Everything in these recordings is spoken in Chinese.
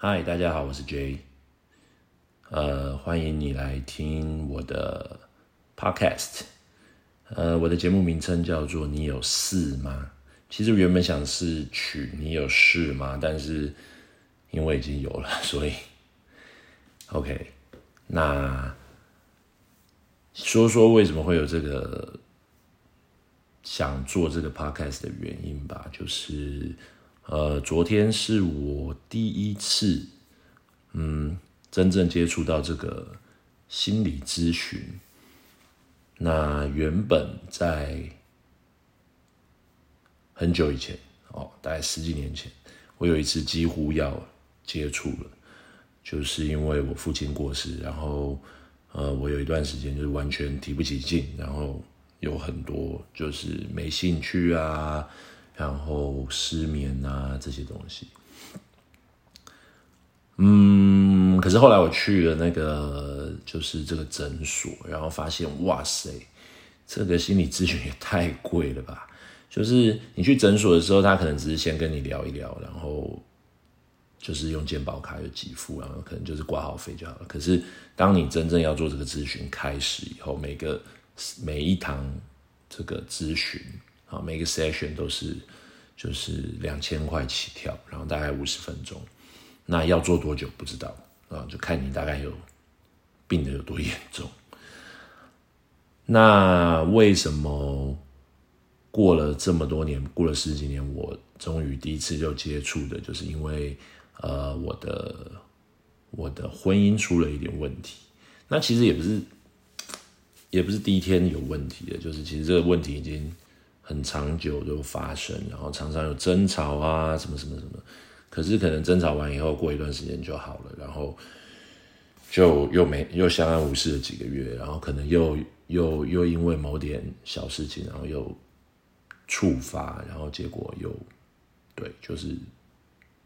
嗨，大家好，我是 J，呃，欢迎你来听我的 Podcast，呃，我的节目名称叫做“你有事吗？”其实原本想是取“你有事吗”，但是因为已经有了，所以 OK。那说说为什么会有这个想做这个 Podcast 的原因吧，就是。呃，昨天是我第一次，嗯，真正接触到这个心理咨询。那原本在很久以前，哦，大概十几年前，我有一次几乎要接触了，就是因为我父亲过世，然后，呃，我有一段时间就是完全提不起劲，然后有很多就是没兴趣啊。然后失眠啊这些东西，嗯，可是后来我去了那个就是这个诊所，然后发现哇塞，这个心理咨询也太贵了吧！就是你去诊所的时候，他可能只是先跟你聊一聊，然后就是用健保卡有给付，然后可能就是挂号费就好了。可是当你真正要做这个咨询开始以后，每个每一堂这个咨询。啊，每个 session 都是就是两千块起跳，然后大概五十分钟。那要做多久不知道啊，就看你大概有病的有多严重。那为什么过了这么多年，过了十几年，我终于第一次就接触的，就是因为呃，我的我的婚姻出了一点问题。那其实也不是也不是第一天有问题的，就是其实这个问题已经。很长久就发生，然后常常有争吵啊，什么什么什么，可是可能争吵完以后，过一段时间就好了，然后就又没又相安无事了几个月，然后可能又又又因为某点小事情，然后又触发，然后结果又对，就是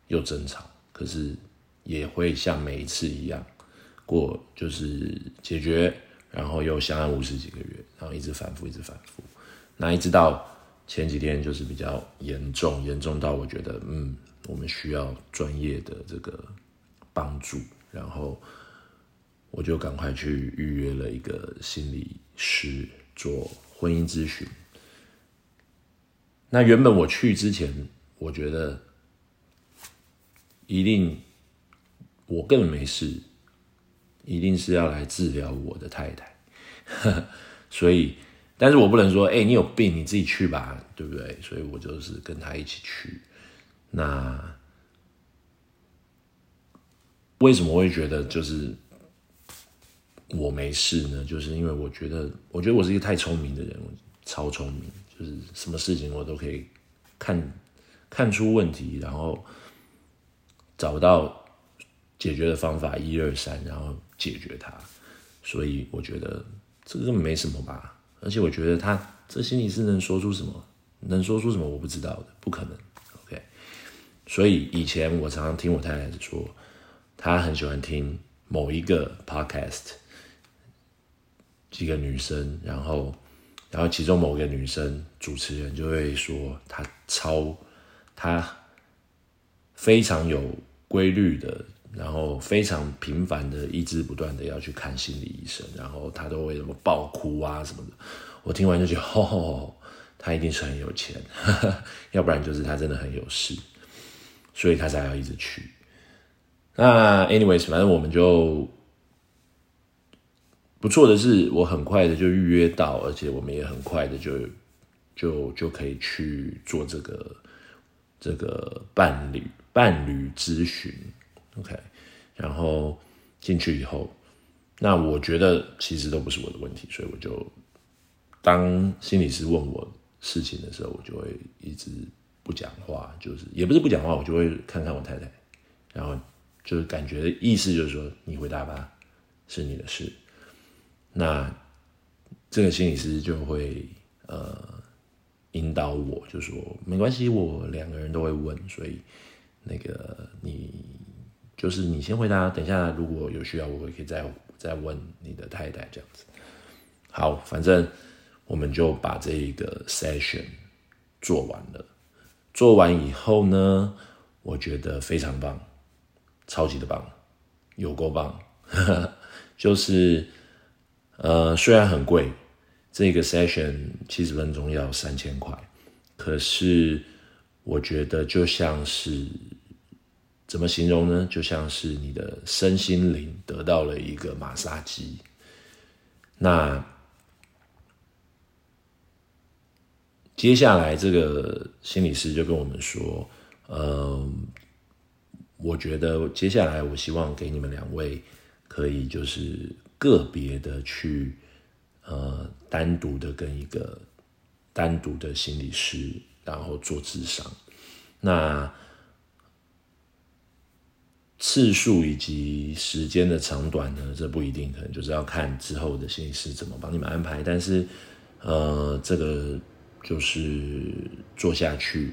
又争吵，可是也会像每一次一样过，就是解决，然后又相安无事几个月，然后一直反复，一直反复，那一直到。前几天就是比较严重，严重到我觉得，嗯，我们需要专业的这个帮助，然后我就赶快去预约了一个心理师做婚姻咨询。那原本我去之前，我觉得一定我根本没事，一定是要来治疗我的太太，所以。但是我不能说，哎，你有病，你自己去吧，对不对？所以我就是跟他一起去。那为什么会觉得就是我没事呢？就是因为我觉得，我觉得我是一个太聪明的人，超聪明，就是什么事情我都可以看看出问题，然后找到解决的方法，一二三，然后解决它。所以我觉得这个没什么吧。而且我觉得他这心理是能说出什么，能说出什么我不知道的，不可能。OK，所以以前我常常听我太太说，她很喜欢听某一个 podcast，几个女生，然后，然后其中某个女生主持人就会说，她超，她非常有规律的。然后非常频繁的、一直不断的要去看心理医生，然后他都会什么爆哭啊什么的。我听完就觉得，哦，他一定是很有钱，要不然就是他真的很有事，所以他才要一直去。那 anyways，反正我们就不错的是，我很快的就预约到，而且我们也很快的就就就可以去做这个这个伴侣伴侣咨询。OK，然后进去以后，那我觉得其实都不是我的问题，所以我就当心理师问我事情的时候，我就会一直不讲话，就是也不是不讲话，我就会看看我太太，然后就是感觉意思就是说你回答吧，是你的事。那这个心理师就会呃引导我，就说没关系，我两个人都会问，所以那个你。就是你先回答，等一下如果有需要，我也可以再再问你的太太这样子。好，反正我们就把这个 session 做完了。做完以后呢，我觉得非常棒，超级的棒，有够棒，就是呃虽然很贵，这个 session 七十分钟要三千块，可是我觉得就像是怎么形容呢？就像是你的身心灵得到了一个马杀鸡，那。接下来，这个心理师就跟我们说：“嗯，我觉得接下来，我希望给你们两位可以就是个别的去，呃，单独的跟一个单独的心理师，然后做智商。那次数以及时间的长短呢，这不一定，可能就是要看之后的心理师怎么帮你们安排。但是，呃，这个。”就是做下去，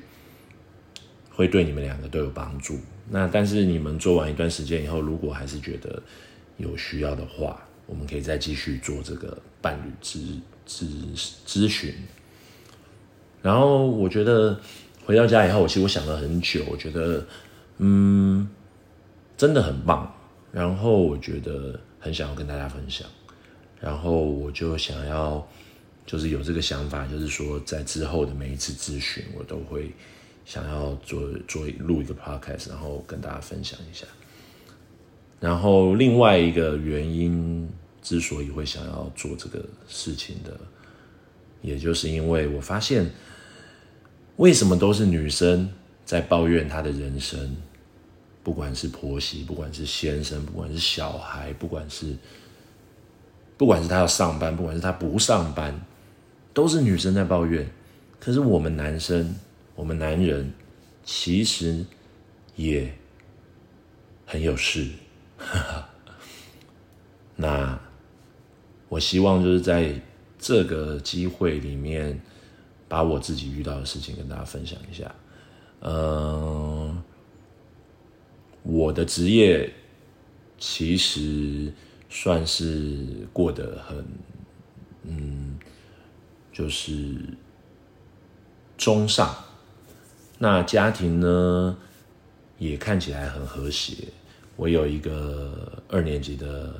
会对你们两个都有帮助。那但是你们做完一段时间以后，如果还是觉得有需要的话，我们可以再继续做这个伴侣咨咨咨询。然后我觉得回到家以后，其实我想了很久，我觉得嗯，真的很棒。然后我觉得很想要跟大家分享，然后我就想要。就是有这个想法，就是说，在之后的每一次咨询，我都会想要做做录一个 podcast，然后跟大家分享一下。然后另外一个原因，之所以会想要做这个事情的，也就是因为我发现，为什么都是女生在抱怨她的人生，不管是婆媳，不管是先生，不管是小孩，不管是不管是他要上班，不管是他不上班。都是女生在抱怨，可是我们男生，我们男人其实也很有事。那我希望就是在这个机会里面，把我自己遇到的事情跟大家分享一下。嗯，我的职业其实算是过得很，嗯。就是中上，那家庭呢也看起来很和谐。我有一个二年级的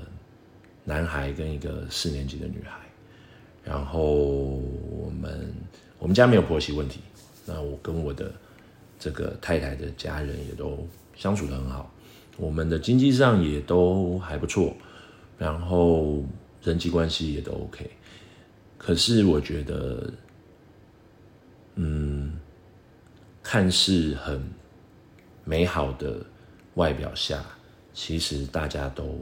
男孩跟一个四年级的女孩，然后我们我们家没有婆媳问题。那我跟我的这个太太的家人也都相处的很好，我们的经济上也都还不错，然后人际关系也都 OK。可是我觉得，嗯，看似很美好的外表下，其实大家都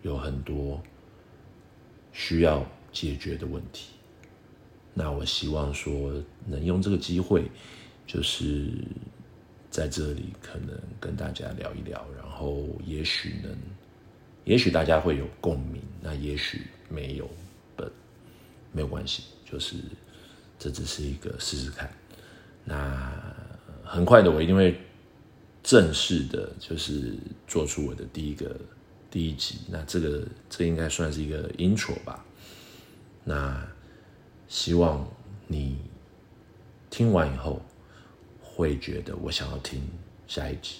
有很多需要解决的问题。那我希望说，能用这个机会，就是在这里可能跟大家聊一聊，然后也许能，也许大家会有共鸣，那也许没有。没有关系，就是这只是一个试试看。那很快的，我一定会正式的，就是做出我的第一个第一集。那这个这应该算是一个 intro 吧。那希望你听完以后会觉得我想要听下一集。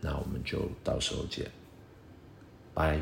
那我们就到时候见，拜。